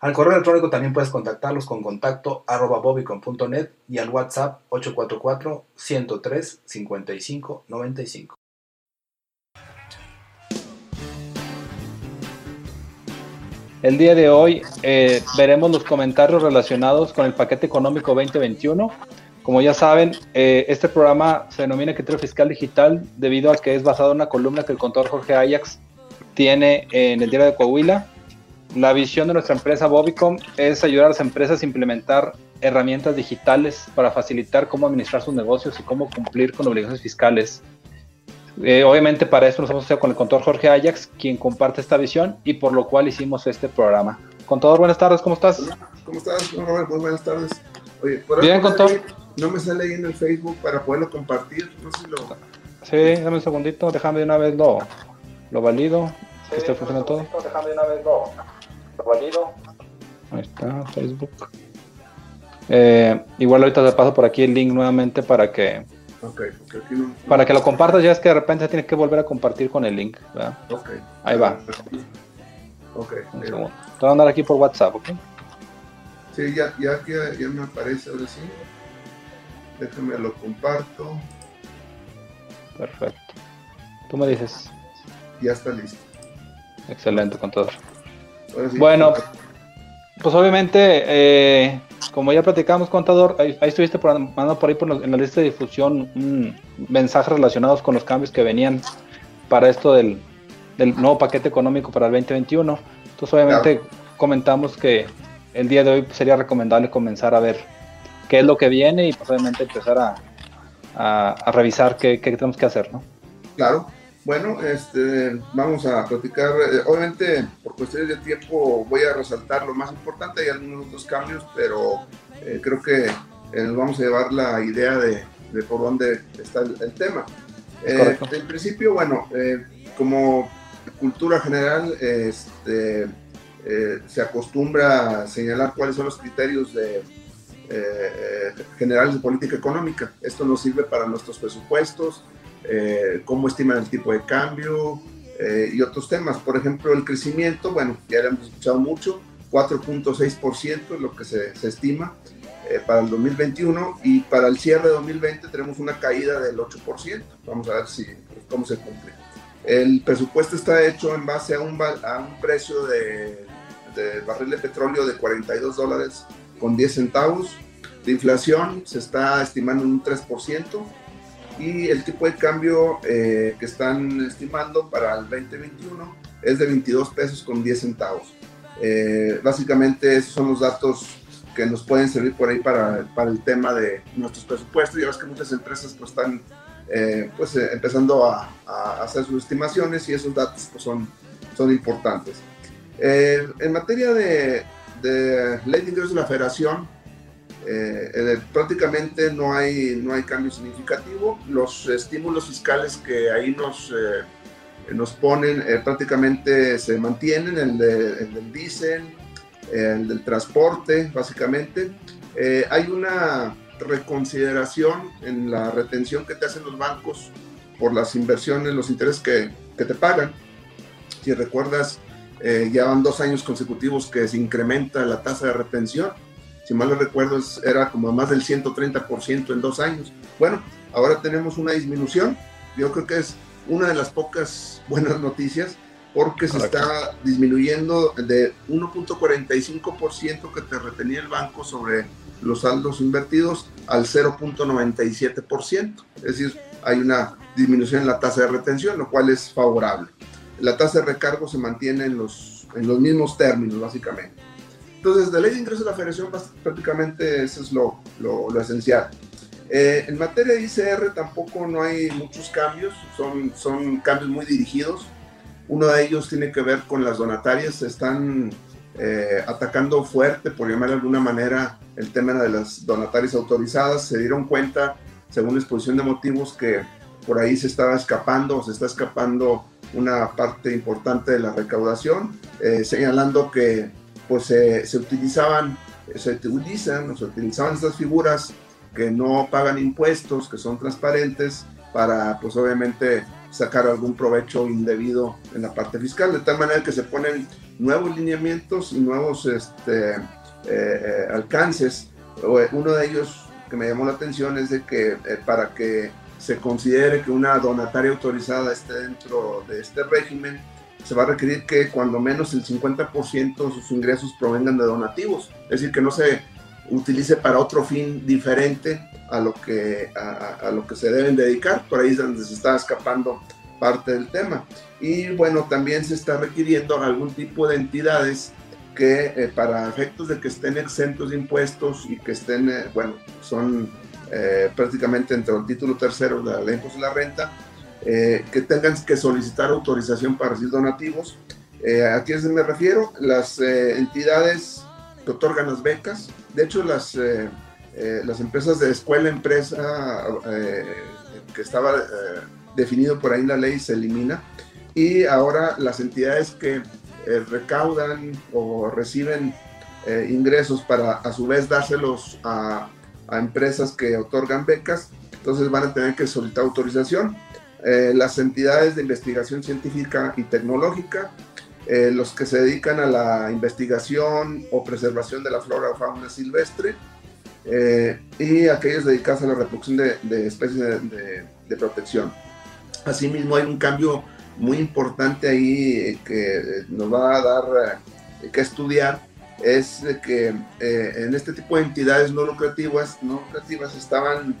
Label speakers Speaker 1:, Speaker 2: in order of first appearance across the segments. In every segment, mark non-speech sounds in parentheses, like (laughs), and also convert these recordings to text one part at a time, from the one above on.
Speaker 1: Al correo electrónico también puedes contactarlos con contacto arroba bobicon.net y al WhatsApp 844-103-5595. El día de hoy eh, veremos los comentarios relacionados con el paquete económico 2021 como ya saben, eh, este programa se denomina Criterio Fiscal Digital debido a que es basado en una columna que el contador Jorge Ajax tiene en el diario de Coahuila. La visión de nuestra empresa Bobicom es ayudar a las empresas a implementar herramientas digitales para facilitar cómo administrar sus negocios y cómo cumplir con obligaciones fiscales. Eh, obviamente para esto nos hemos asociado con el contador Jorge Ajax, quien comparte esta visión y por lo cual hicimos este programa. Contador, buenas tardes, ¿cómo estás?
Speaker 2: ¿Cómo estás, Robert? Muy buenas tardes.
Speaker 1: Oye, por Bien, contador.
Speaker 2: No me sale ahí en el Facebook para poderlo compartir. No sé si lo.
Speaker 1: Sí, dame un segundito, déjame de una vez lo, lo valido. que esté funcionando todo. Déjame de una vez lo, lo valido. Ahí está, Facebook. Eh, igual ahorita te paso por aquí el link nuevamente para que.
Speaker 2: Okay, aquí no,
Speaker 1: para que lo compartas, ya es que de repente tiene que volver a compartir con el link. ¿verdad?
Speaker 2: Okay.
Speaker 1: Ahí va.
Speaker 2: Ok.
Speaker 1: Te voy a mandar aquí por WhatsApp, ¿ok?
Speaker 2: Sí, ya, ya, ya me aparece ahora sí. Déjame lo comparto.
Speaker 1: Perfecto. Tú me dices.
Speaker 2: Ya está listo.
Speaker 1: Excelente, contador. Bueno, pues obviamente, eh, como ya platicamos, contador, ahí, estuviste mandando por ahí por en la lista de difusión un mensajes relacionados con los cambios que venían para esto del, nuevo paquete económico para el 2021. Entonces, obviamente, comentamos que el día de hoy sería recomendable comenzar a ver qué es lo que viene y probablemente empezar a, a, revisar qué, qué, tenemos que hacer, ¿no?
Speaker 2: Claro. Bueno, este, vamos a platicar. Eh, obviamente, por cuestiones de tiempo, voy a resaltar lo más importante. Hay algunos otros cambios, pero eh, creo que eh, nos vamos a llevar la idea de, de por dónde está el, tema. en principio, bueno, como cultura general, este, se acostumbra a señalar cuáles son los criterios de, eh, generales de política económica. Esto nos sirve para nuestros presupuestos, eh, cómo estiman el tipo de cambio eh, y otros temas. Por ejemplo, el crecimiento, bueno, ya lo hemos escuchado mucho, 4.6% es lo que se, se estima para el 2021 y para el cierre de 2020 tenemos una caída del 8%. Vamos a ver si, cómo se cumple. El presupuesto está hecho en base a un, a un precio de, de barril de petróleo de 42 dólares con 10 centavos. La inflación se está estimando en un 3% y el tipo de cambio eh, que están estimando para el 2021 es de 22 pesos con 10 centavos. Eh, básicamente esos son los datos que nos pueden servir por ahí para, para el tema de nuestros presupuestos. Ya ves que muchas empresas pues, están eh, pues, empezando a, a, hacer sus estimaciones y esos datos pues, son, son importantes. en materia de, de ley de ingresos de la federación, eh, eh, prácticamente no hay, no hay cambio significativo. Los estímulos fiscales que ahí nos, eh, nos ponen prácticamente se mantienen, el, del diésel, el del transporte, básicamente. hay una reconsideración en la retención que te hacen los bancos por las inversiones, los intereses que, que te pagan. Si recuerdas, eh, ya van dos años consecutivos que se incrementa la tasa de retención. Si mal no recuerdo, era como más del 130% en dos años. Bueno, ahora tenemos una disminución. Yo creo que es una de las pocas buenas noticias porque se está disminuyendo de 1.45% que te retenía el banco sobre los saldos invertidos al 0.97%. Es decir, hay una disminución en la tasa de retención, lo cual es favorable la tasa de recargo se mantiene en los, en los mismos términos, básicamente. Entonces, de ley de ingresos de la federación, prácticamente eso es lo, lo, esencial. Eh, en materia de ICR tampoco no hay muchos cambios, son, son cambios muy dirigidos. Uno de ellos tiene que ver con las donatarias, están eh, atacando fuerte, por llamar de alguna manera, el tema de las donatarias autorizadas. Se dieron cuenta, según la exposición de motivos, que por ahí se estaba escapando se está escapando una parte importante de la recaudación, eh, señalando que pues, se utilizaban, se utilizan se utilizaban estas figuras que no pagan impuestos, que son transparentes, para pues obviamente sacar algún provecho indebido en la parte fiscal, de tal manera que se ponen nuevos lineamientos y nuevos este, eh, eh, alcances. Uno de ellos que me llamó la atención es de que eh, para que se considere que una donataria autorizada esté dentro de este régimen, se va a requerir que cuando menos el 50% de sus ingresos provengan de donativos, es decir, que no se utilice para otro fin diferente a lo que, a, lo que se deben dedicar. Por ahí es donde se está escapando parte del tema. Y bueno, también se está requiriendo algún tipo de entidades que eh, para efectos de que estén exentos de impuestos y que estén, eh, bueno, son eh, prácticamente entre el título tercero de la ley de la renta, que tengan que solicitar autorización para recibir donativos. ¿A quiénes me refiero? Las entidades que otorgan las becas. De hecho, las eh, las empresas de escuela, empresa, eh, que estaba eh, definido por ahí en la ley, se elimina. Y ahora las entidades que recaudan o reciben ingresos para a su vez dárselos a, a, empresas que otorgan becas, entonces van a tener que solicitar autorización. Las entidades de investigación científica y tecnológica, los que se dedican a la investigación o preservación de la flora o fauna silvestre, eh, y aquellos dedicados a la reproducción de, especies de, protección. Asimismo, hay un cambio muy importante ahí que nos va a dar eh, que estudiar, es que eh, en este tipo de entidades no lucrativas, no lucrativas estaban,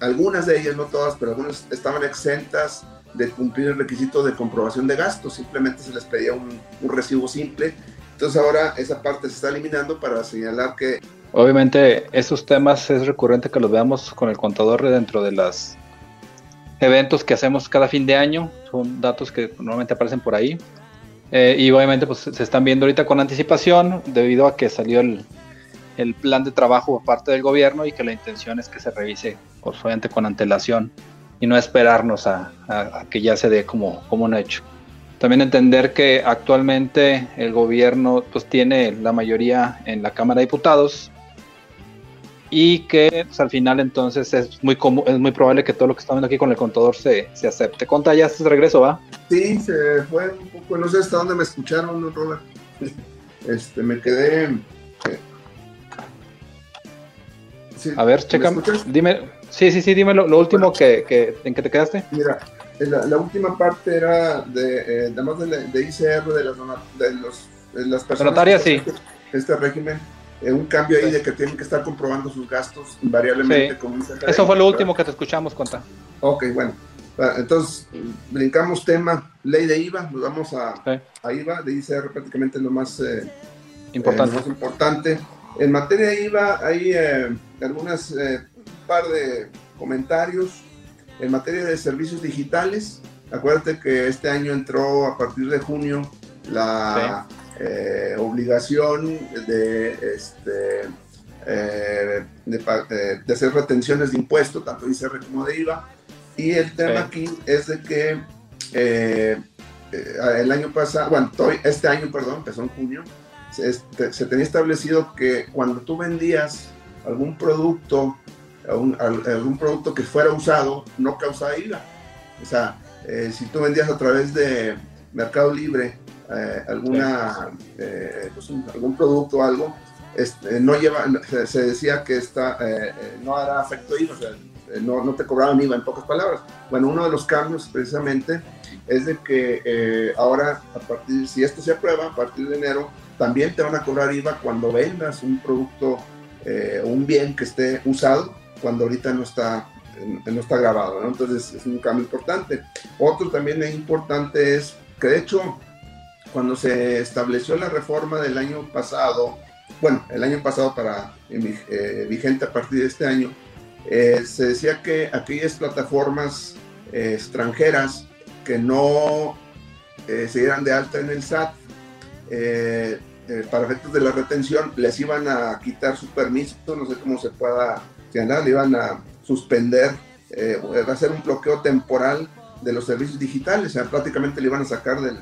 Speaker 2: algunas de ellas, no todas, pero algunas estaban exentas de cumplir el requisito de comprobación de gastos, simplemente se les pedía un, un recibo simple. Entonces ahora esa parte se está eliminando para señalar que
Speaker 1: Obviamente, esos temas es recurrente que los veamos con el contador dentro de los eventos que hacemos cada fin de año. Son datos que normalmente aparecen por ahí. Eh, y obviamente, pues se están viendo ahorita con anticipación debido a que salió el, plan de trabajo por parte del gobierno y que la intención es que se revise, pues, obviamente, con antelación y no esperarnos a, que ya se dé como, como un hecho. También entender que actualmente el gobierno pues, tiene la mayoría en la Cámara de Diputados y que pues, al final entonces es muy es muy probable que todo lo que estamos viendo aquí con el contador se, se acepte. Conta, ya este regreso, ¿va?
Speaker 2: Sí, se fue un poco, no sé hasta dónde me escucharon, ¿no, Rola? (laughs) Este, me quedé... Eh,
Speaker 1: a ver, checa, dime, sí, sí, sí, dime lo, último que, que, en que te quedaste.
Speaker 2: Mira, la, última parte era de, eh, además de, de, ICR, de las, de los, de las
Speaker 1: personas... sí.
Speaker 2: Este, régimen, eh, un cambio ahí de que tienen que estar comprobando sus gastos invariablemente.
Speaker 1: Eso fue lo último que te escuchamos, Conta.
Speaker 2: Ok, bueno. Ah, entonces, brincamos tema ley de IVA, nos vamos a, a IVA, de ICR prácticamente lo más, eh, importante. más importante. En materia de IVA hay eh, algunas, un par de comentarios. En materia de servicios digitales, acuérdate que este año entró a partir de junio la eh, obligación de, este, eh, eh, de, hacer retenciones de impuestos, tanto de ICR como de IVA. Y el tema aquí es de que el año pasado, bueno, este año, perdón, empezó en junio, se, se, tenía establecido que cuando tú vendías algún producto, algún producto que fuera usado, no causaba IVA. O sea, si tú vendías a través de Mercado Libre eh, alguna, eh, pues algún producto o algo, este, no lleva, se, decía que esta, eh, no hará efecto IVA, o sea, no, no, te cobraban IVA en pocas palabras. Bueno, uno de los cambios precisamente es de que ahora, a partir, si esto se aprueba, a partir de enero, también te van a cobrar IVA cuando vendas un producto o un bien que esté usado, cuando ahorita no está no está grabado. Entonces es un cambio importante. Otro también importante es que de hecho cuando se estableció la reforma del año pasado, bueno, el año pasado para eh, vigente a partir de este año, eh, se decía que aquellas plataformas eh, extranjeras que no se dieran de alta en el SAT eh, eh, para efectos de la retención, les iban a quitar su permiso, no sé cómo se pueda ganar, le iban a suspender, eh, va a ser un bloqueo temporal de los servicios digitales, o sea, prácticamente le iban a sacar del,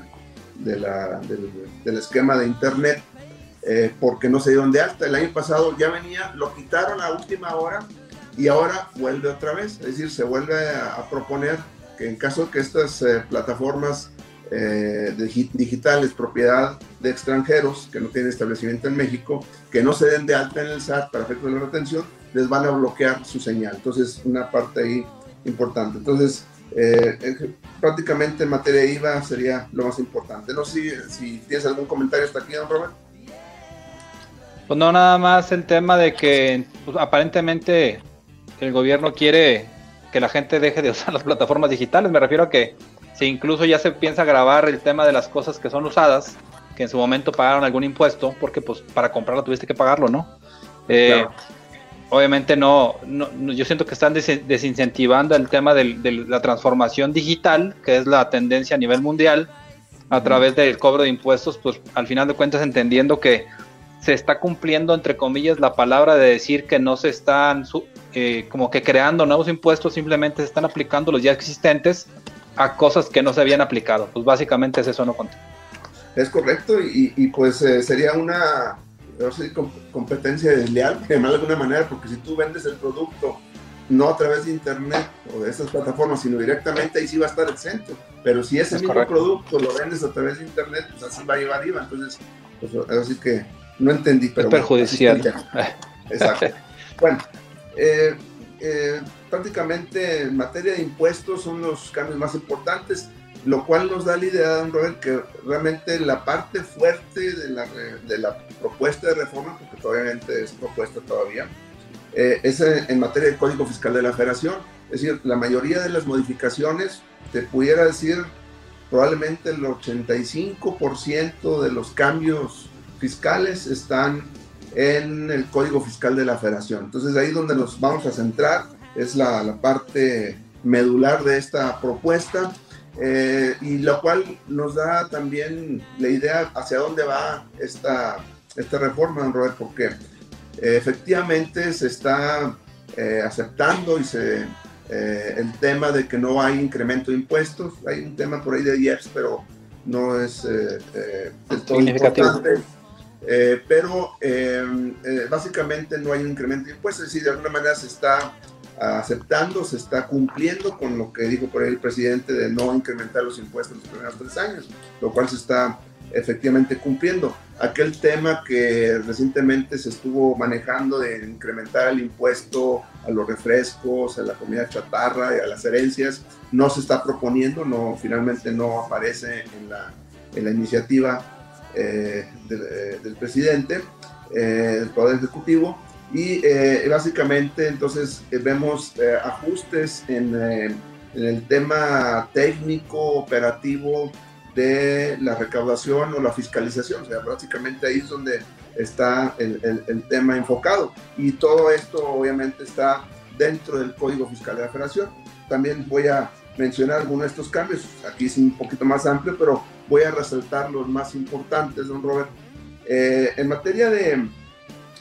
Speaker 2: del, esquema de Internet eh, porque no se dieron de alta. El año pasado ya venía, lo quitaron a última hora y ahora vuelve otra vez, es decir, se vuelve a, proponer que en caso de que estas plataformas eh, digitales, propiedad de extranjeros que no tienen establecimiento en México, que no se den de alta en el SAT para efectos de la retención, les van a bloquear su señal. Entonces, una parte ahí importante. Entonces, eh, prácticamente en materia IVA sería lo más importante. No sé si, tienes algún comentario hasta aquí, don Robert.
Speaker 1: Pues no, nada más el tema de que pues, aparentemente el gobierno quiere que la gente deje de (laughs) usar las plataformas digitales. Me refiero a que si incluso ya se piensa grabar el tema de las cosas que son usadas, que en su momento pagaron algún impuesto, porque pues para comprarlo tuviste que pagarlo, ¿no? Eh, obviamente no, yo siento que están desincentivando el tema de, la transformación digital, que es la tendencia a nivel mundial, a través del cobro de impuestos, pues al final de cuentas entendiendo que se está cumpliendo, entre comillas, la palabra de decir que no se están eh, como que creando nuevos impuestos, simplemente se están aplicando los ya existentes a cosas que no se habían aplicado. Pues básicamente es eso, ¿no?
Speaker 2: Es correcto y, pues eh, sería una no sé, competencia desleal, (laughs) de alguna manera, porque si tú vendes el producto no a través de internet o de esas plataformas, sino directamente ahí sí va a estar el centro. Pero si ese mismo producto lo vendes a través de internet, pues así va a llevar IVA. Entonces, pues así que no entendí. Pero
Speaker 1: es perjudicial.
Speaker 2: Exacto. (laughs) bueno, eh, eh, prácticamente en materia de impuestos son los cambios más importantes, lo cual nos da la idea, don Robert, que realmente la parte fuerte de la, de la propuesta de reforma, porque obviamente es propuesta todavía, eh, es en, materia de Código Fiscal de la Federación. Es decir, la mayoría de las modificaciones, te pudiera decir, probablemente el 85% de los cambios fiscales están en el Código Fiscal de la Federación. Entonces ahí donde nos vamos a centrar, es la, parte medular de esta propuesta, eh, y lo cual nos da también la idea hacia dónde va esta, esta reforma, don Robert, porque eh, efectivamente se está eh, aceptando y se, el tema de que no hay incremento de impuestos, hay un tema por ahí de IEPS, pero no es del todo importante eh, pero em, eh, básicamente no hay un incremento de impuestos, es decir, de alguna manera se está aceptando, se está cumpliendo con lo que dijo por ahí el presidente de no incrementar los impuestos en los primeros tres años, lo cual se está efectivamente cumpliendo. Aquel tema que recientemente se estuvo manejando de incrementar el impuesto a los refrescos, a la comida chatarra y a las herencias, no se está proponiendo, no, finalmente no aparece en la, en la iniciativa eh, eh, del, presidente, eh, del Poder Ejecutivo, y básicamente entonces vemos ajustes en, en, el tema técnico, operativo de la recaudación o la fiscalización, o sea, básicamente ahí es donde está el, el, el tema enfocado, y todo esto obviamente está dentro del Código Fiscal de la Federación. También voy a mencionar algunos de estos cambios. Aquí es un poquito más amplio, pero voy a resaltar los más importantes, don Robert. Eh, en materia de,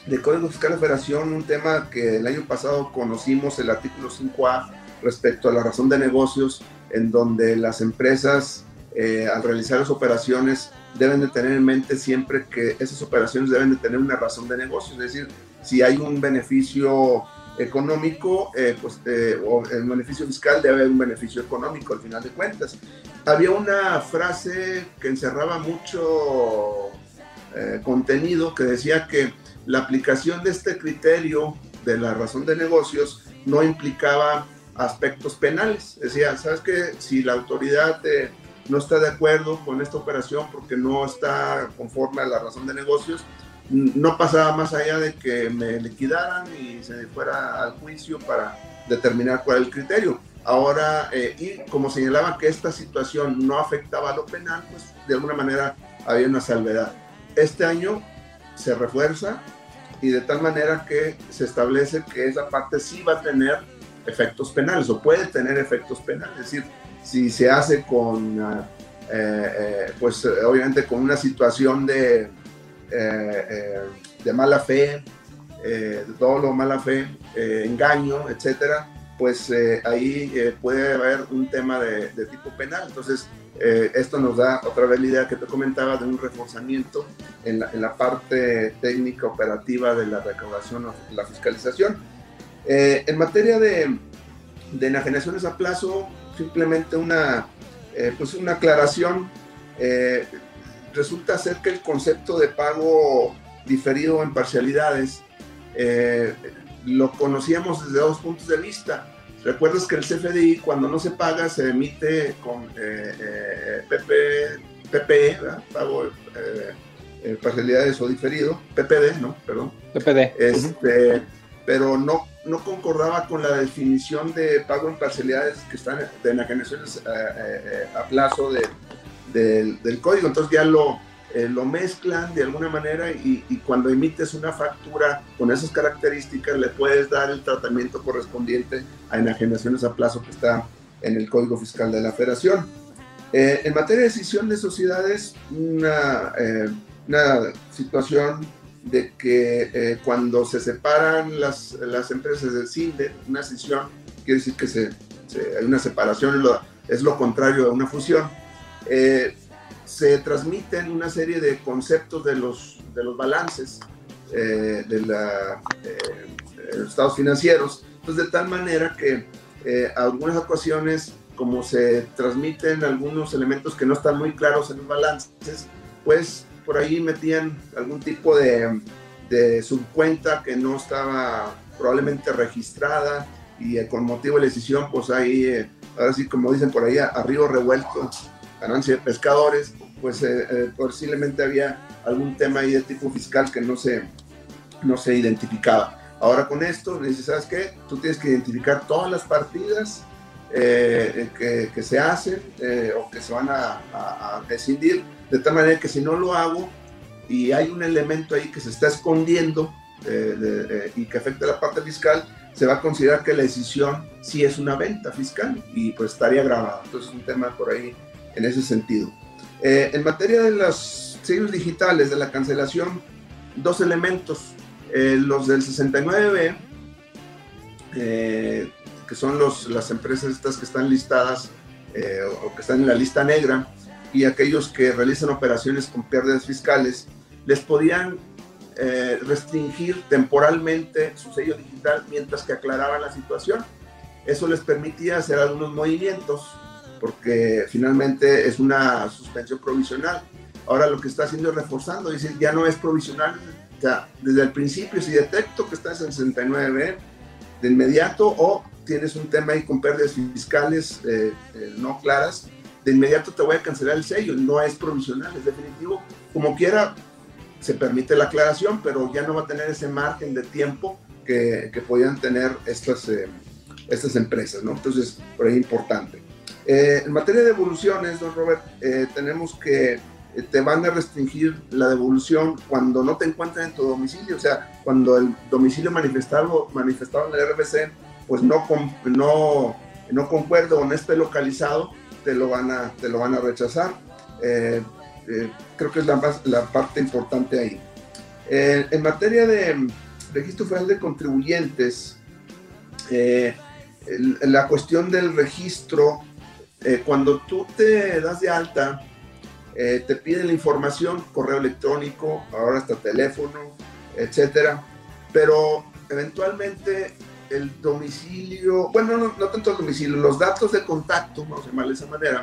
Speaker 2: de Código Fiscal de Federación, un tema que el año pasado conocimos, el artículo 5A, respecto a la razón de negocios, en donde las empresas eh, al realizar las operaciones deben de tener en mente siempre que esas operaciones deben de tener una razón de negocio, es decir, si hay un beneficio económico, eh, pues, eh, o el beneficio fiscal debe haber un beneficio económico al final de cuentas. Había una frase que encerraba mucho eh, contenido que decía que la aplicación de este criterio de la razón de negocios no implicaba aspectos penales. Decía, ¿sabes que Si la autoridad no está de acuerdo con esta operación porque no está conforme a la razón de negocios, no pasaba más allá de que me liquidaran y se fuera al juicio para determinar cuál es el criterio. Ahora, eh, y como señalaba que esta situación no afectaba a lo penal, pues de alguna manera había una salvedad. Este año se refuerza y de tal manera que se establece que esa parte sí va a tener efectos penales o puede tener efectos penales. Es decir, si se hace con pues obviamente con una situación de, de mala fe, de todo lo mala fe, engaño, etcétera, pues ahí puede haber un tema de, tipo penal. Entonces, eh, esto nos da otra vez la idea que te comentaba de un reforzamiento en la, parte técnica operativa de la recaudación o la fiscalización. Eh, en materia de, de, enajenaciones a plazo, simplemente una, eh, pues una aclaración. resulta ser que el concepto de pago diferido en parcialidades lo conocíamos desde dos puntos de vista Recuerdas que el CFDI cuando no se paga se emite con eh, eh, PP, PPE, pago eh, eh, parcialidades o diferido, PPD, ¿no? Perdón.
Speaker 1: PPD.
Speaker 2: Este, Pero no, no concordaba con la definición de pago en parcialidades que están de enajenaciones a plazo de, del código. Entonces ya lo, eh, lo mezclan de alguna manera y, cuando emites una factura con esas características le puedes dar el tratamiento correspondiente a enajenaciones a plazo que está en el Código Fiscal de la Federación. Eh, en materia de decisión de sociedades, una, eh, una situación de que cuando se separan las, las empresas del CINDE, una decisión quiere decir que se, hay una separación, es lo, es lo contrario a una fusión se transmiten una serie de conceptos de los, de los balances eh, de, la, eh, los estados financieros, entonces de tal manera que eh, algunas ocasiones, como se transmiten algunos elementos que no están muy claros en los balances, pues por ahí metían algún tipo de, de subcuenta que no estaba probablemente registrada y con motivo de la decisión, pues ahí, ahora sí, como dicen por ahí, a, a río revuelto, ganancia de pescadores, pues eh, eh, posiblemente había algún tema ahí de tipo fiscal que no se, no se identificaba. Ahora con esto, le dices, ¿sabes qué? Tú tienes que identificar todas las partidas eh, que, que, se hacen o que se van a, a, decidir, de tal manera que si no lo hago y hay un elemento ahí que se está escondiendo y que afecta la parte fiscal, se va a considerar que la decisión sí es una venta fiscal y pues estaría grabado. Entonces es un tema por ahí en ese sentido. Eh, en materia de los sellos digitales, de la cancelación, dos elementos. Eh, los del 69B, eh, que son los, las empresas estas que están listadas o que están en la lista negra, y aquellos que realizan operaciones con pérdidas fiscales, les podían restringir temporalmente su sello digital mientras que aclaraban la situación. Eso les permitía hacer algunos movimientos porque finalmente es una suspensión provisional. Ahora lo que está haciendo es reforzando, dice, ya no es provisional, ya desde el principio, si detecto que estás en 69 de inmediato o tienes un tema ahí con pérdidas fiscales eh, eh, no claras, de inmediato te voy a cancelar el sello, no es provisional, es definitivo. Como quiera, se permite la aclaración, pero ya no va a tener ese margen de tiempo que, que podían tener estas, eh, estas empresas, ¿no? Entonces, por ahí importante. Eh, en materia de devoluciones, don Robert, eh, tenemos que eh, te van a restringir la devolución cuando no te encuentran en tu domicilio, o sea, cuando el domicilio manifestado, manifestado en el RBC, pues no, no, no concuerda o no esté localizado, te lo van a, te lo van a rechazar. creo que es la, la parte importante ahí. en materia de registro federal de contribuyentes, la cuestión del registro eh, cuando tú te das de alta, eh, te piden la información, correo electrónico, ahora hasta teléfono, etcétera, pero eventualmente el domicilio, bueno, no, no, tanto el domicilio, los datos de contacto, vamos a llamarle de esa manera,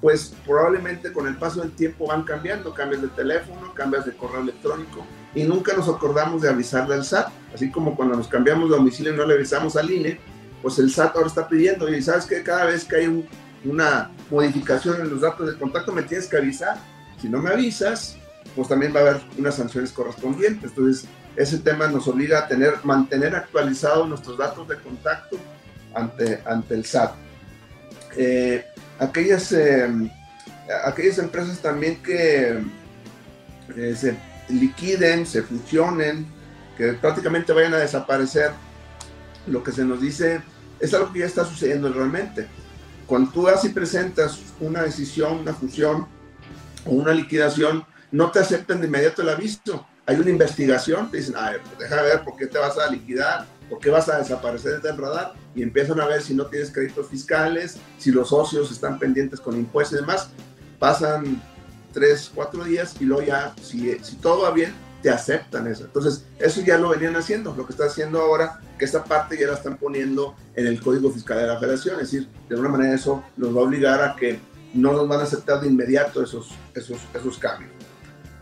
Speaker 2: pues probablemente con el paso del tiempo van cambiando, cambias de teléfono, cambias de correo electrónico y nunca nos acordamos de avisarle al SAT, así como cuando nos cambiamos de domicilio y no le avisamos al INE, pues el SAT ahora está pidiendo, y sabes que cada vez que hay un una modificación en los datos de contacto, me tienes que avisar. Si no me avisas, pues también va a haber unas sanciones correspondientes. Entonces, ese tema nos obliga a tener, mantener actualizados nuestros datos de contacto ante, ante el SAT. Eh, aquellas, eh, aquellas empresas también que eh, se liquiden, se fusionen, que prácticamente vayan a desaparecer, lo que se nos dice es algo que ya está sucediendo realmente cuando tú vas y presentas una decisión, una fusión o una liquidación, no te aceptan de inmediato el aviso. Hay una investigación, te dicen, a ver, pues deja ver por qué te vas a liquidar, por qué vas a desaparecer del radar, y empiezan a ver si no tienes créditos fiscales, si los socios están pendientes con impuestos y demás. Pasan tres, cuatro días y luego ya, si, si todo va bien, te aceptan eso. Entonces, eso ya lo venían haciendo. Lo que está haciendo ahora, que esta parte ya la están poniendo en el Código Fiscal de la Federación. Es decir, de alguna manera eso nos va a obligar a que no nos van a aceptar de inmediato esos, esos, esos cambios.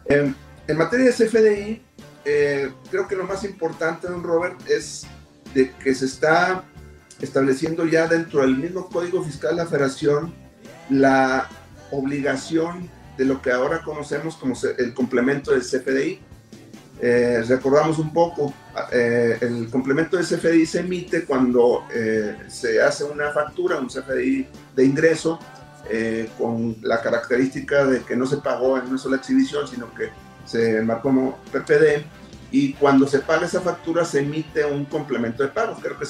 Speaker 2: En, en materia de CFDI, eh, creo que lo más importante, don Robert, es de que se está estableciendo ya dentro del mismo Código Fiscal de la Federación la obligación de lo que ahora conocemos como el complemento del CFDI. Eh, recordamos un poco, eh, el complemento del CFDI se emite cuando eh, se hace una factura, un CFDI de ingreso, con la característica de que no se pagó en una sola exhibición, sino que se marcó como PPD, y cuando se paga esa factura se emite un complemento de pagos. Creo que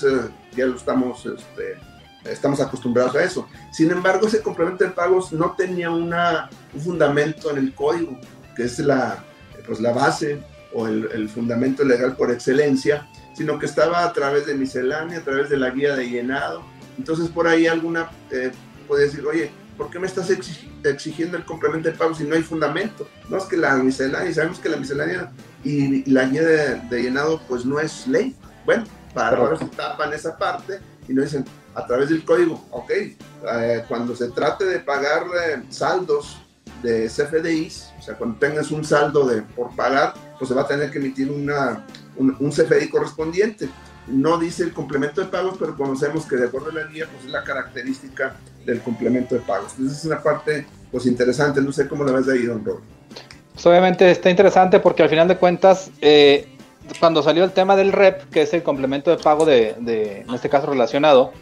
Speaker 2: ya lo estamos este, estamos acostumbrados a eso. Sin embargo, ese complemento de pagos no tenía una, un fundamento en el código, que es la, pues la base o el, fundamento legal por excelencia, sino que estaba a través de miscelánea, a través de la guía de llenado. Entonces, por ahí alguna eh, puede decir, oye, ¿por qué me estás exigiendo el complemento de pagos si no hay fundamento? No es que la miscelánea, sabemos que la miscelánea y la guía de, llenado pues no es ley. Bueno, para ahora se tapan esa parte y nos dicen, a través del código, ok, eh, cuando se trate de pagar eh, saldos de CFDIs, o sea, cuando tengas un saldo de, por pagar, pues se va a tener que emitir una, un, CFDI correspondiente. No dice el complemento de pagos, pero conocemos que de acuerdo a la guía, pues es la característica del complemento de pagos. Entonces es una parte, pues interesante, no sé cómo la ves ahí, don Robert.
Speaker 1: Pues obviamente está interesante porque al final de cuentas, eh, cuando salió el tema del REP, que es el complemento de pago de, de, en este caso relacionado,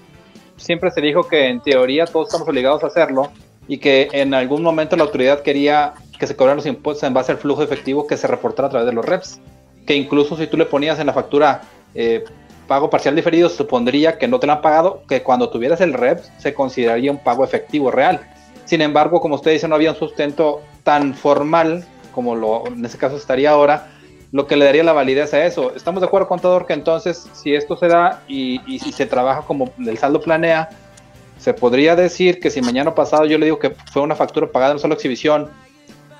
Speaker 1: siempre se dijo que en teoría todos estamos obligados a hacerlo y que en algún momento la autoridad quería que se cobraran los impuestos en base al flujo efectivo que se reportara a través de los reps. Que incluso si tú le ponías en la factura eh, pago parcial diferido, supondría que no te lo han pagado, que cuando tuvieras el rep se consideraría un pago efectivo real. Sin embargo, como usted dice, no había un sustento tan formal como lo en ese caso estaría ahora, lo que le daría la validez a eso. Estamos de acuerdo, contador, que entonces si esto se da y, si se trabaja como el saldo planea, se podría decir que si mañana pasado yo le digo que fue una factura pagada en solo exhibición,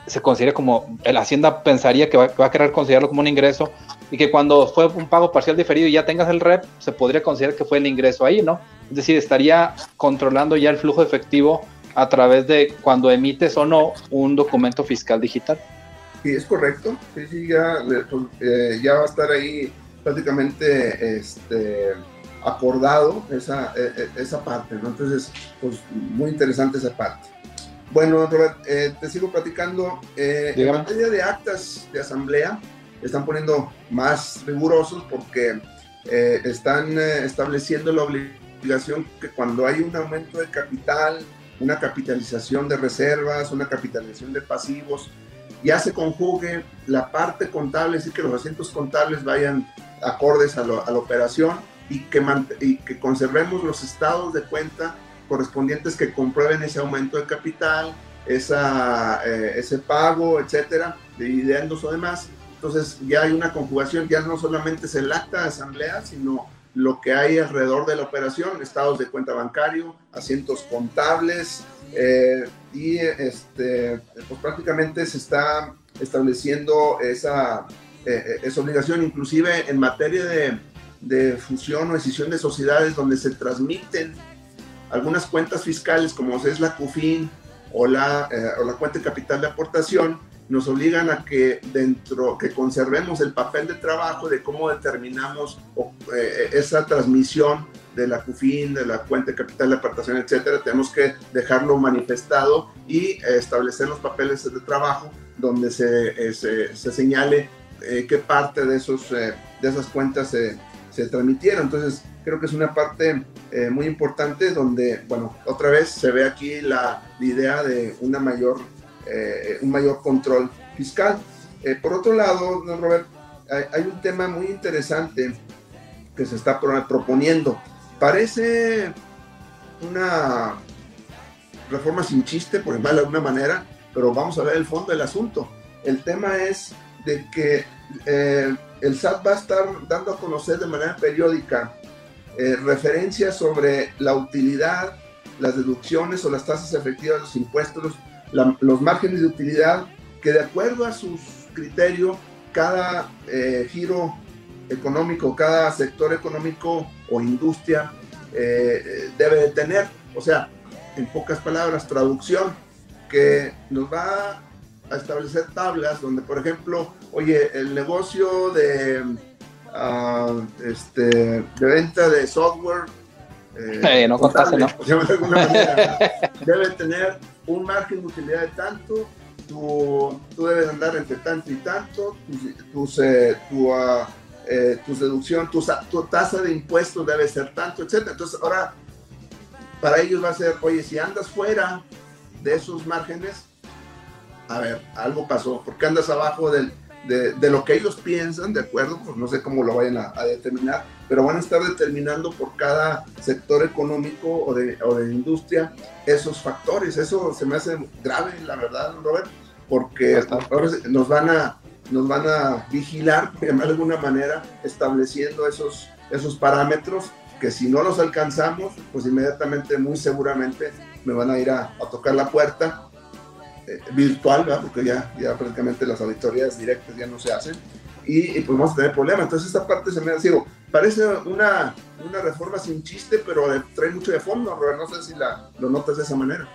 Speaker 1: se considera como, la Hacienda pensaría que va, a querer considerarlo como un ingreso y que cuando fue un pago parcial diferido y ya tengas el REP, se podría considerar que fue el ingreso ahí, ¿no? Es decir, estaría controlando ya el flujo efectivo a través de cuando emites o no un documento fiscal digital.
Speaker 2: Sí, es correcto. Sí, sí, ya, pues, eh, ya va a estar ahí prácticamente este, acordado esa, e, e, esa parte, ¿no? Entonces, pues muy interesante esa parte. Bueno, Robert, eh, te sigo platicando. Eh, en materia de actas de asamblea, están poniendo más rigurosos porque están estableciendo la obligación que cuando hay un aumento de capital, una capitalización de reservas, una capitalización de pasivos, ya se conjugue la parte contable, es decir, que los asientos contables vayan acordes a, la operación y que, y que conservemos los estados de cuenta correspondientes que comprueben ese aumento de capital, esa, eh, ese pago, etcétera, dividendos o demás. Entonces ya hay una conjugación, ya no solamente es el acta de asamblea, sino lo que hay alrededor de la operación, estados de cuenta bancario, asientos contables, eh, y este, pues prácticamente se está estableciendo esa, eh, eh, esa obligación, inclusive en materia de, de, fusión o decisión de sociedades donde se transmiten algunas cuentas fiscales como es la CUFIN o la, o la cuenta de capital de aportación, nos obligan a que dentro, que conservemos el papel de trabajo de cómo determinamos esa transmisión de la CUFIN, de la cuenta de capital de apartación, etcétera, tenemos que dejarlo manifestado y establecer los papeles de trabajo donde se, eh, se, señale eh, qué parte de, esos, eh, de esas cuentas se, se, transmitieron. Entonces, creo que es una parte muy importante donde, bueno, otra vez se ve aquí la, idea de una mayor, un mayor control fiscal. por otro lado, Robert, hay, un tema muy interesante que se está proponiendo Parece una reforma sin chiste, por llamarlo de alguna manera, pero vamos a ver el fondo del asunto. El tema es de que eh, el SAT va a estar dando a conocer de manera periódica eh, referencias sobre la utilidad, las deducciones o las tasas efectivas de los impuestos, los, márgenes de utilidad, que de acuerdo a sus criterios, cada eh, giro económico, cada sector económico o industria debe de tener. O sea, en pocas palabras, traducción, que nos va a establecer tablas donde, por ejemplo, oye, el negocio de, uh, este, de venta de software
Speaker 1: eh, no contaste, ¿no? (laughs)
Speaker 2: de alguna manera, (laughs) debe tener un margen de utilidad de tanto, tú, tú debes andar entre tanto y tanto, tus, eh, tu, uh, eh, tu deducción, tu, tu, tasa de impuestos debe ser tanto, etc. Entonces, ahora, para ellos va a ser, oye, si andas fuera de esos márgenes, a ver, algo pasó, porque andas abajo del, de, lo que ellos piensan, ¿de acuerdo? Pues no sé cómo lo vayan a, determinar, pero van a estar determinando por cada sector económico o de, o de industria esos factores. Eso se me hace grave, la verdad, Robert, porque nos van a, nos van a vigilar, (laughs) de alguna manera, estableciendo esos, esos parámetros que si no los alcanzamos, pues inmediatamente, muy seguramente, me van a ir a, a tocar la puerta eh, virtual, porque ya, prácticamente las auditorías directas ya no se hacen y, pues vamos a tener problemas. Entonces esta parte se me ha dicho, parece una, una reforma sin chiste, pero trae mucho de fondo, no sé si la, lo notas de esa manera.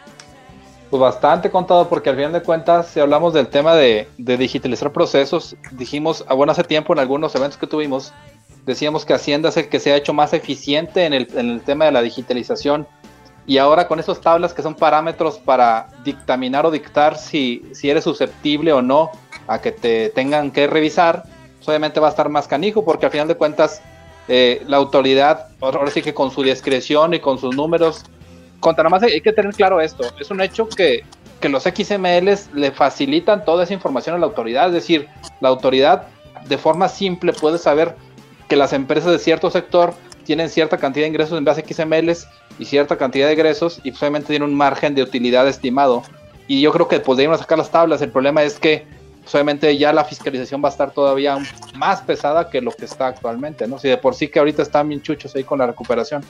Speaker 1: Pues bastante contado, porque al final de cuentas, si hablamos del tema de, de digitalizar procesos, dijimos, bueno, hace tiempo en algunos eventos que tuvimos, decíamos que Hacienda es el que se ha hecho más eficiente en el, en el tema de la digitalización y ahora con esas tablas que son parámetros para dictaminar o dictar si, si eres susceptible o no a que te tengan que revisar, pues obviamente va a estar más canijo porque al final de cuentas eh, la autoridad, ahora sí que con su discreción y con sus números, contra más hay, que tener claro esto, es un hecho que, que los XMLs le facilitan toda esa información a la autoridad, es decir, la autoridad de forma simple puede saber que las empresas de cierto sector tienen cierta cantidad de ingresos en base a XMLs y cierta cantidad de egresos y obviamente tiene un margen de utilidad estimado. Y yo creo que podríamos sacar las tablas. El problema es que obviamente ya la fiscalización va a estar todavía más pesada que lo que está actualmente, ¿no? Si de por sí que ahorita están bien chuchos ahí con la recuperación.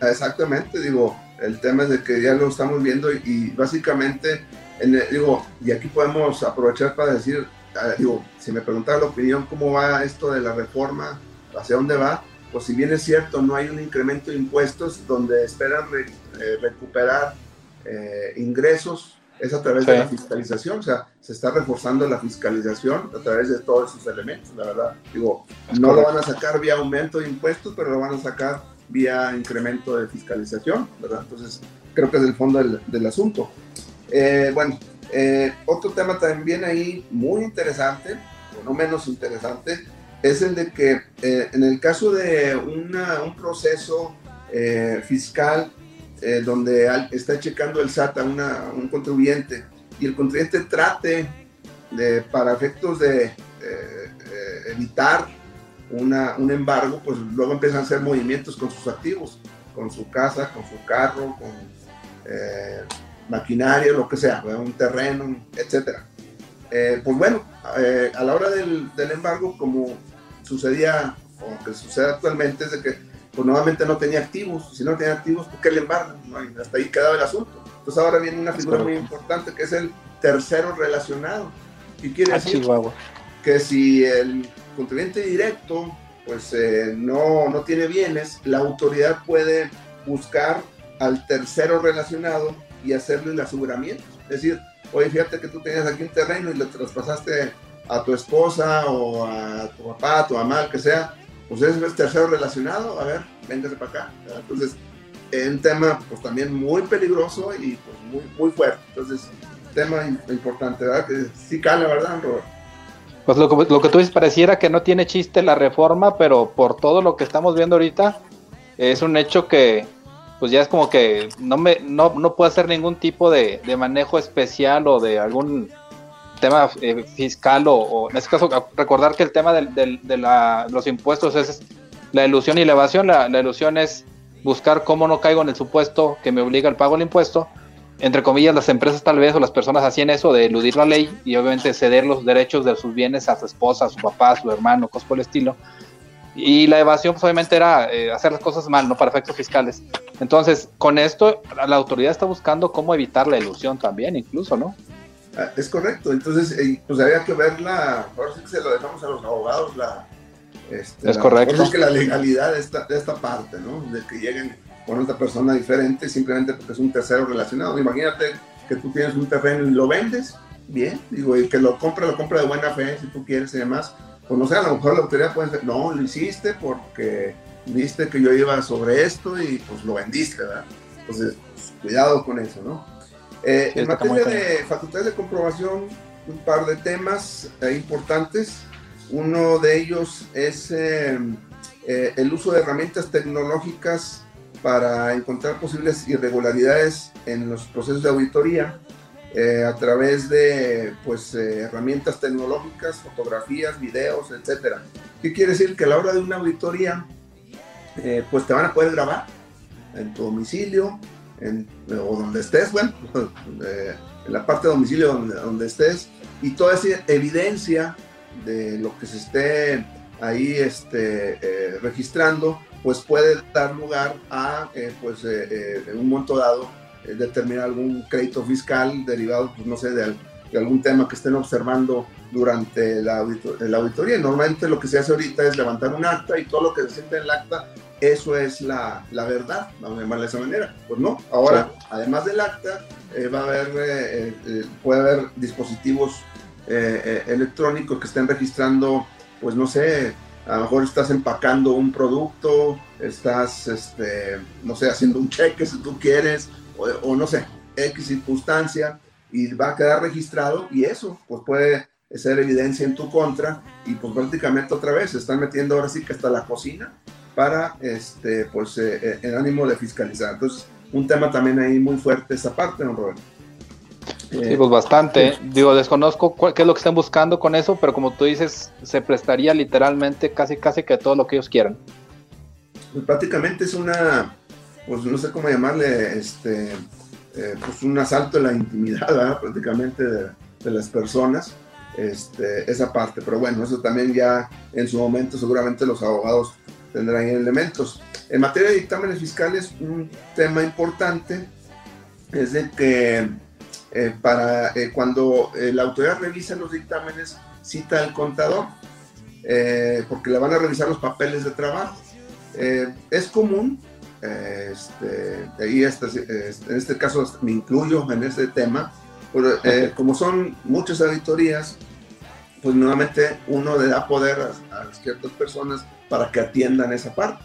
Speaker 2: Exactamente, digo, el tema es de que ya lo estamos viendo y, básicamente, en digo, y aquí podemos aprovechar para decir, ah, digo, si me preguntara la opinión, ¿cómo va esto de la reforma? ¿Hacia dónde va? Pues si bien es cierto, no hay un incremento de impuestos donde esperan eh, recuperar eh, ingresos, es a través de la fiscalización, o sea, se está reforzando la fiscalización a través de todos esos elementos, la verdad. Digo, no lo van a sacar vía aumento de impuestos, pero lo van a sacar vía incremento de fiscalización, ¿verdad? Entonces, creo que es el fondo del, del asunto. Eh, bueno, otro tema también ahí muy interesante, o no menos interesante, es el de que eh, en el caso de un proceso eh, fiscal eh, donde está checando el SAT a, un contribuyente y el contribuyente trate para efectos de evitar un embargo, pues luego empiezan a hacer movimientos con sus activos, con su casa, con su carro, con maquinaria, lo que sea, un terreno, etcétera. Pues bueno, a la hora del, del embargo, como sucedía, o que sucede actualmente, es de que pues nuevamente no tenía activos, si no tenía activos, ¿por qué le embargan? hasta ahí quedaba el asunto. Entonces ahora viene una figura muy importante que es el tercero relacionado. Y quiere ah, decir que si el contribuyente directo pues eh, no, no tiene bienes, la autoridad puede buscar al tercero relacionado y hacerle el aseguramiento. Es decir, oye, fíjate que tú tenías aquí un terreno y lo traspasaste a tu esposa o a tu papá, a tu mamá, el que sea, pues es el tercero relacionado, a ver, véngase para acá. Entonces, es un tema pues también muy peligroso y pues, muy, muy fuerte. Entonces, tema importante, ¿verdad? Que sí cala, ¿verdad, Robert?
Speaker 1: Pues lo, lo, que tú dices pareciera que no tiene chiste la reforma, pero por todo lo que estamos viendo ahorita, es un hecho que pues ya es como que no me no, no puede hacer ningún tipo de, de manejo especial o de algún tema eh, fiscal o, en este caso recordar que el tema de, los impuestos es la ilusión y la evasión. La, ilusión es buscar cómo no caigo en el supuesto que me obliga al pago del impuesto entre comillas, las empresas tal vez o las personas hacían eso de eludir la ley y obviamente ceder los derechos de sus bienes a su esposa, a su papá, a su hermano, cosas por el estilo. Y la evasión, pues, obviamente, era eh, hacer las cosas mal, ¿no? Para efectos fiscales. Entonces, con esto, la autoridad está buscando cómo evitar la ilusión también, incluso, ¿no?
Speaker 2: Ah, es correcto. Entonces, eh, pues había que ver la. Ahora sí que se lo dejamos a los abogados, la.
Speaker 1: Este, es correcto.
Speaker 2: que la legalidad de esta, de esta parte, ¿no? De que lleguen con otra persona diferente simplemente porque es un tercero relacionado. Imagínate que tú tienes un terreno y lo vendes, bien, digo, y que lo compra, lo compra de buena fe, si tú quieres y demás pues no sé, a lo mejor la autoridad puede decir, no, lo hiciste porque viste que yo iba sobre esto y pues lo vendiste, ¿verdad? Entonces, pues, cuidado con eso, ¿no? Eh, en materia de facultades de comprobación, un par de temas eh, importantes. Uno de ellos es eh, el uso de herramientas tecnológicas para encontrar posibles irregularidades en los procesos de auditoría. Eh, a través de pues, eh, herramientas tecnológicas, fotografías, videos, etcétera. ¿Qué quiere decir? Que a la hora de una auditoría, eh, pues te van a poder grabar en tu domicilio o donde estés, bueno, (laughs) en la parte de domicilio donde, donde, estés, y toda esa evidencia de lo que se esté ahí este, registrando, pues puede dar lugar a pues, en un momento dado determinar algún crédito fiscal derivado, pues no sé, de, algún tema que estén observando durante la, auditoría. Normalmente lo que se hace ahorita es levantar un acta y todo lo que se siente en el acta, eso es la, la verdad, vamos a llamarle de esa manera. Pues no, ahora, además del acta, eh, va a haber, eh, puede haber dispositivos electrónicos que estén registrando, pues no sé, a lo mejor estás empacando un producto, estás, este, no sé, haciendo un cheque si tú quieres, o, no sé, X circunstancia y va a quedar registrado y eso pues puede ser evidencia en tu contra y pues prácticamente otra vez se están metiendo ahora sí que hasta la cocina para este pues eh, eh, en ánimo de fiscalizar. Entonces, un tema también ahí muy fuerte esa parte, ¿no, Roberto?
Speaker 1: Sí, pues bastante. Digo, desconozco qué es lo que están buscando con eso, pero como tú dices, se prestaría literalmente casi casi que todo lo que ellos quieran.
Speaker 2: Pues prácticamente es una pues no sé cómo llamarle, este, eh, pues un asalto a la intimidad, (laughs) prácticamente de, las personas, este, esa parte. Pero bueno, eso también ya en su momento seguramente los abogados tendrán elementos. En materia de dictámenes fiscales, un tema importante es de que eh, para eh, cuando la autoridad revisa los dictámenes, cita al contador, porque le van a revisar los papeles de trabajo. es común este, ahí este, en este caso me incluyo en este tema, pero, eh, como son muchas auditorías, pues nuevamente uno le da poder a, ciertas personas para que atiendan esa parte.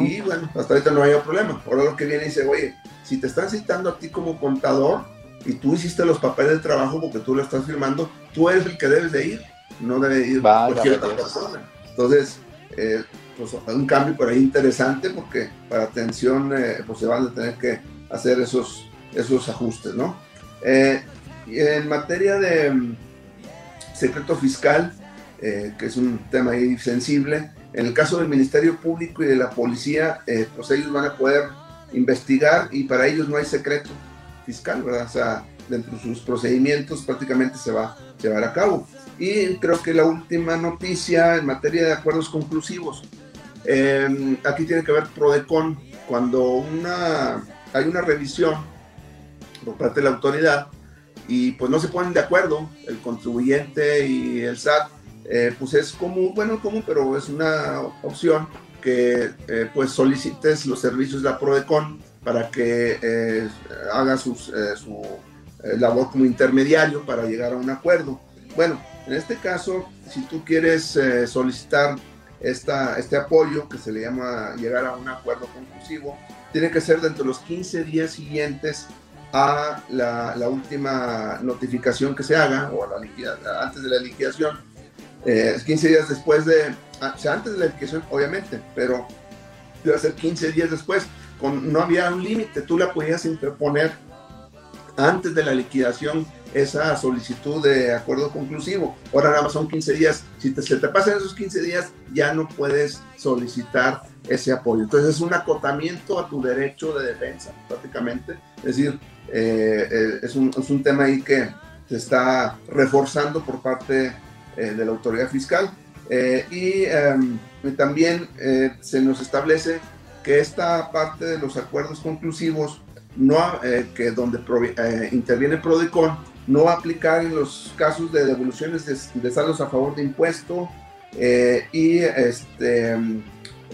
Speaker 2: Y bueno, hasta ahorita no hay problema. Ahora lo que viene y dice, oye, si te están citando a ti como contador y tú hiciste los papeles de trabajo porque tú lo estás firmando, tú eres el que debes de ir, no debe ir cualquier otra persona. Entonces, eh, pues, un cambio por ahí interesante porque para atención eh, pues se van a tener que hacer esos, esos ajustes, ¿no? Eh, y en materia de mm, secreto fiscal, eh, que es un tema ahí sensible, en el caso del Ministerio Público y de la Policía, pues ellos van a poder investigar y para ellos no hay secreto fiscal, ¿verdad? O sea, dentro de sus procedimientos prácticamente se va a llevar a cabo. Y creo que la última noticia en materia de acuerdos conclusivos. Em, aquí tiene que ver PRODECON. Cuando una, hay una revisión por parte de la autoridad y pues no se ponen de acuerdo el contribuyente y el SAT, eh, pues es común, bueno, común, pero es una opción que eh, pues solicites los servicios de la PRODECON para que eh, haga sus, su labor como intermediario para llegar a un acuerdo. Bueno, en este caso, si tú quieres solicitar esta, este apoyo que se le llama llegar a un acuerdo conclusivo, tiene que ser dentro de los 15 días siguientes a la, la última notificación que se haga o a la antes de la liquidación. Eh, 15 días después de, ah, o sea, antes de la liquidación, obviamente, pero debe ser 15 días después. Con, no había un límite, tú la podías interponer antes de la liquidación esa solicitud de acuerdo conclusivo. Ahora nada más son 15 días. Si se te pasan esos 15 días, ya no puedes solicitar ese apoyo. Entonces es un acotamiento a tu derecho de defensa, prácticamente. Es decir, es, un, es, un, tema ahí que se está reforzando por parte de la autoridad fiscal. y em, también se nos establece que esta parte de los acuerdos conclusivos, no, que donde interviene Prodecon, no va a aplicar en los casos de devoluciones de, saldos a favor de impuesto eh, y este,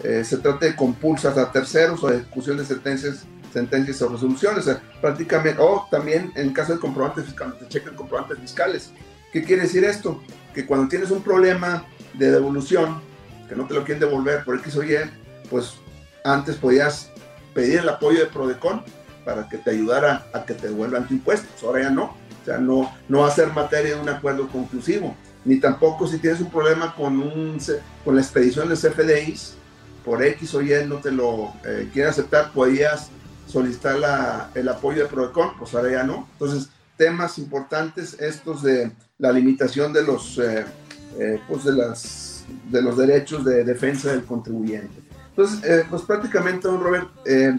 Speaker 2: eh, se trata de compulsas a terceros o ejecución de sentencias, sentencias o resoluciones. prácticamente, o también en caso de comprobantes fiscales, te checan comprobantes fiscales. ¿Qué quiere decir esto? Que cuando tienes un problema de devolución, que no te lo quieren devolver por X o Y, pues antes podías pedir el apoyo de Prodecon para que te ayudara a que te devuelvan tu impuesto. Ahora ya no o sea, no, no va a ser materia de un acuerdo conclusivo. Ni tampoco si tienes un problema con, un, con la expedición de CFDIs, por X o Y no te lo eh, quiere aceptar, podías solicitar la, el apoyo de Prodecon, pues ahora ya no. Entonces, temas importantes estos de la limitación de los, eh, eh, pues de, las, de los derechos de defensa del contribuyente. Entonces, pues prácticamente, don Robert,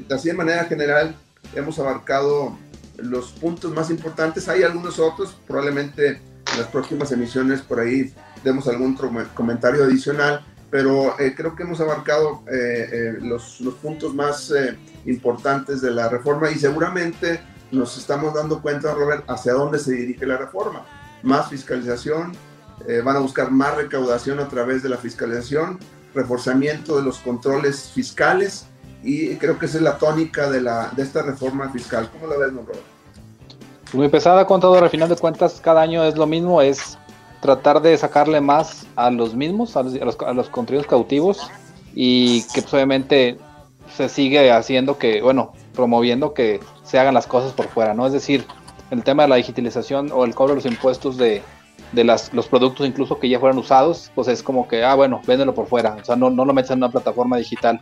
Speaker 2: así de manera general, hemos abarcado los puntos más importantes. Hay algunos otros, probablemente en las próximas emisiones por ahí demos algún comentario adicional, pero eh, creo que hemos abarcado eh, eh, los, los, puntos más importantes de la reforma y seguramente nos estamos dando cuenta, Robert, hacia dónde se dirige la reforma. Más fiscalización, van a buscar más recaudación a través de la fiscalización, reforzamiento de los controles fiscales y creo que esa es la tónica de, la, de esta reforma fiscal. ¿Cómo la ves, no, Robert?
Speaker 1: Muy pesada, contador. Al final de cuentas, cada año es lo mismo, es tratar de sacarle más a los mismos, a los, a los, contenidos cautivos y que pues, obviamente se sigue haciendo que, bueno, promoviendo que se hagan las cosas por fuera, ¿no? Es decir, el tema de la digitalización o el cobro de los impuestos de, de las, los productos incluso que ya fueran usados, pues es como que, ah, bueno, véndelo por fuera, o sea, no, no lo metes en una plataforma digital.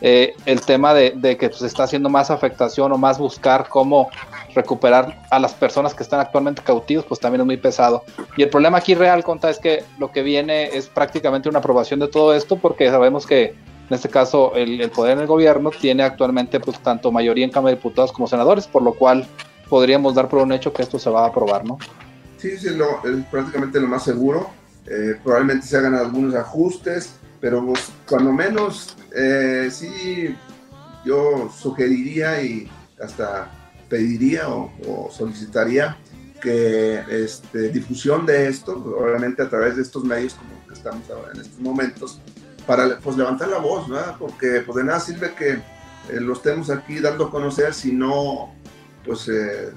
Speaker 1: Eh, el tema de, que se pues, está haciendo más afectación o más buscar cómo recuperar a las personas que están actualmente cautivos, pues también es muy pesado. Y el problema aquí real, Conta, es que lo que viene es prácticamente una aprobación de todo esto, porque sabemos que en este caso el, poder en el gobierno tiene actualmente pues tanto mayoría en Cámara de Diputados como senadores, por lo cual podríamos dar por un hecho que esto se va a aprobar, ¿no?
Speaker 2: Sí, sí, es prácticamente lo más seguro. Eh, probablemente se hagan algunos ajustes, pero pues, cuando menos eh, sí yo sugeriría y hasta pediría o, solicitaría que este, difusión de esto, obviamente a través de estos medios como que estamos ahora en estos momentos, para pues levantar la voz, ¿verdad? Porque pues de nada sirve que eh, lo estemos aquí dando a conocer, si no, pues, eh,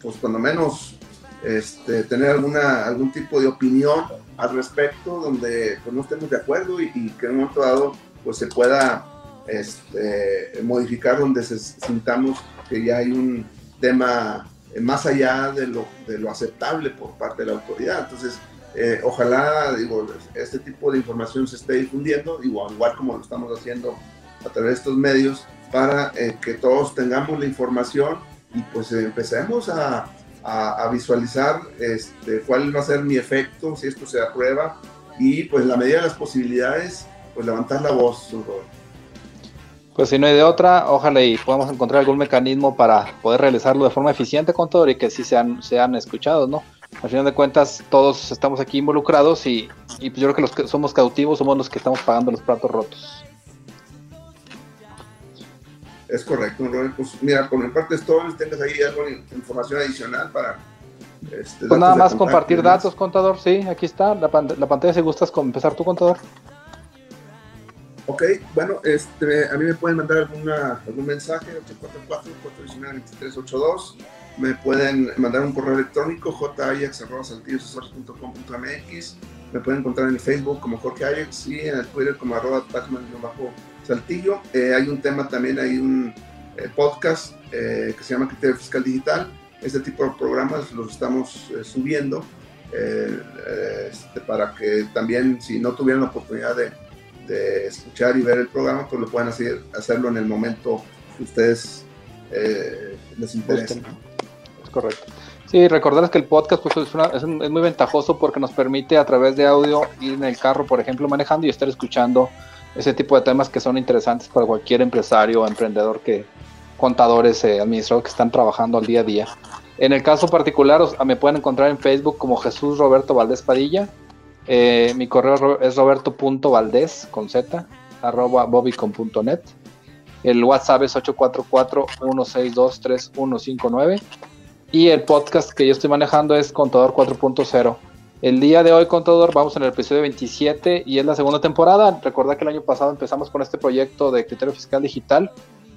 Speaker 2: pues cuando menos este, tener alguna, algún tipo de opinión al respecto donde pues, no estemos de acuerdo y, que en un momento dado pues se pueda este, modificar donde se, sintamos que ya hay un tema más allá de lo, de lo aceptable por parte de la autoridad. Entonces, eh, ojalá digo, este tipo de información se esté difundiendo, igual, igual como lo estamos haciendo a través de estos medios, para eh, que todos tengamos la información y pues empecemos a, a, visualizar este, cuál va a ser mi efecto si esto se aprueba y pues la medida de las posibilidades, pues levantar la voz.
Speaker 1: Pues si no hay de otra, ojalá y podamos encontrar algún mecanismo para poder realizarlo de forma eficiente con todo y que sí sean, sean escuchados, ¿no? Al final de cuentas, todos estamos aquí involucrados y, y pues yo creo que los que somos cautivos somos los que estamos pagando los platos rotos.
Speaker 2: Es correcto, Pues mira, por mi parte es todo. Tengas ahí algo de información adicional para.
Speaker 1: Este, pues nada más compartir datos, contador. Sí, aquí está la, la pantalla. Si gustas empezar tu contador.
Speaker 2: Ok, bueno, este, a mí me pueden mandar alguna, algún mensaje, 844-419-2382. Me pueden mandar un correo electrónico, jayax.com.mx. Me pueden encontrar en Facebook como Jorge Ajax y en el Twitter como arroba bajo Saltillo. Eh, hay un tema también, hay un eh, podcast eh, que se llama Criterio Fiscal Digital. Este tipo de programas los estamos subiendo este, para que también, si no tuvieran la oportunidad de, escuchar y ver el programa, pues lo puedan hacer, hacerlo en el momento que ustedes les interese.
Speaker 1: Es correcto. Sí, recordarles que el podcast pues, es, es, muy ventajoso porque nos permite a través de audio ir en el carro, por ejemplo, manejando y estar escuchando ese tipo de temas que son interesantes para cualquier empresario o emprendedor que, contadores, eh, que están trabajando al día a día. En el caso particular, me pueden encontrar en Facebook como Jesús Roberto Valdés Padilla. Eh, mi correo es roberto.valdés con z arroba bobicon.net. El WhatsApp es 844-162-3159. Y el podcast que yo estoy manejando es Contador 4.0. El día de hoy, Contador, vamos en el episodio 27 y es la segunda temporada. Recordad que el año pasado empezamos con este proyecto de criterio fiscal digital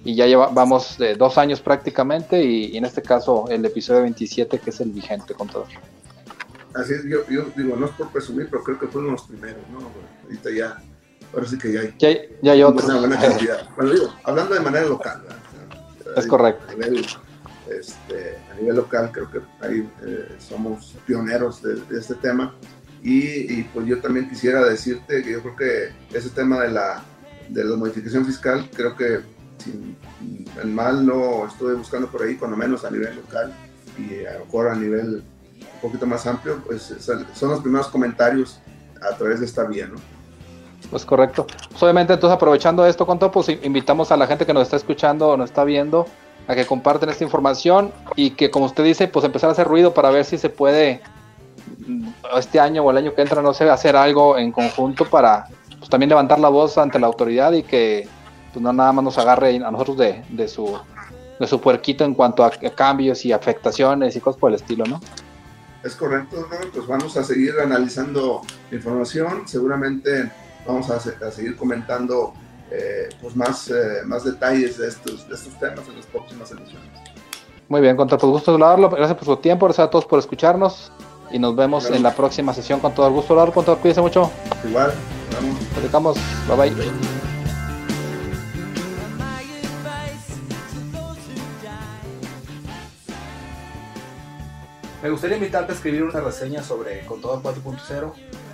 Speaker 1: y ya llevamos de dos años prácticamente y, en este caso el episodio 27 que es el vigente, Contador.
Speaker 2: Así es, yo, digo, no es por presumir, pero creo que fueron los primeros, ¿no? Ahorita ya, ahora sí que ya hay.
Speaker 1: Ya, hay otros.
Speaker 2: bueno, digo, hablando de manera local,
Speaker 1: Es correcto.
Speaker 2: A nivel, este, a nivel local creo que ahí eh, somos pioneros de, este tema. Y, y, pues yo también quisiera decirte que yo creo que ese tema de la, de la modificación fiscal, creo que sin el mal no estuve buscando por ahí, cuando menos a nivel local y a lo mejor a nivel un poquito más amplio, pues son los primeros comentarios a través de esta vía, ¿no?
Speaker 1: Pues correcto. Pues obviamente entonces aprovechando esto con todo, pues invitamos a la gente que nos está escuchando o nos está viendo a que comparten esta información y que como usted dice, pues empezar a hacer ruido para ver si se puede mm, este año o el año que entra, no sé, hacer algo en conjunto para pues, también levantar la voz ante la autoridad y que pues no nada más nos agarre a nosotros de, de su de su puerquito en cuanto a cambios y afectaciones y cosas por el estilo, ¿no?
Speaker 2: Es correcto, pues vamos a seguir analizando información, seguramente vamos a, a seguir comentando eh, pues más, eh, más detalles de estos, de estos temas en las próximas ediciones.
Speaker 1: Muy bien, con todo pues gusto hablarlo, gracias por su tiempo, gracias a todos por escucharnos y nos vemos en la próxima sesión con todo el gusto hablar, con todo, cuídense mucho.
Speaker 2: Igual,
Speaker 1: vamos. bye bye. Me gustaría invitarte a escribir una reseña sobre Contador 4.0.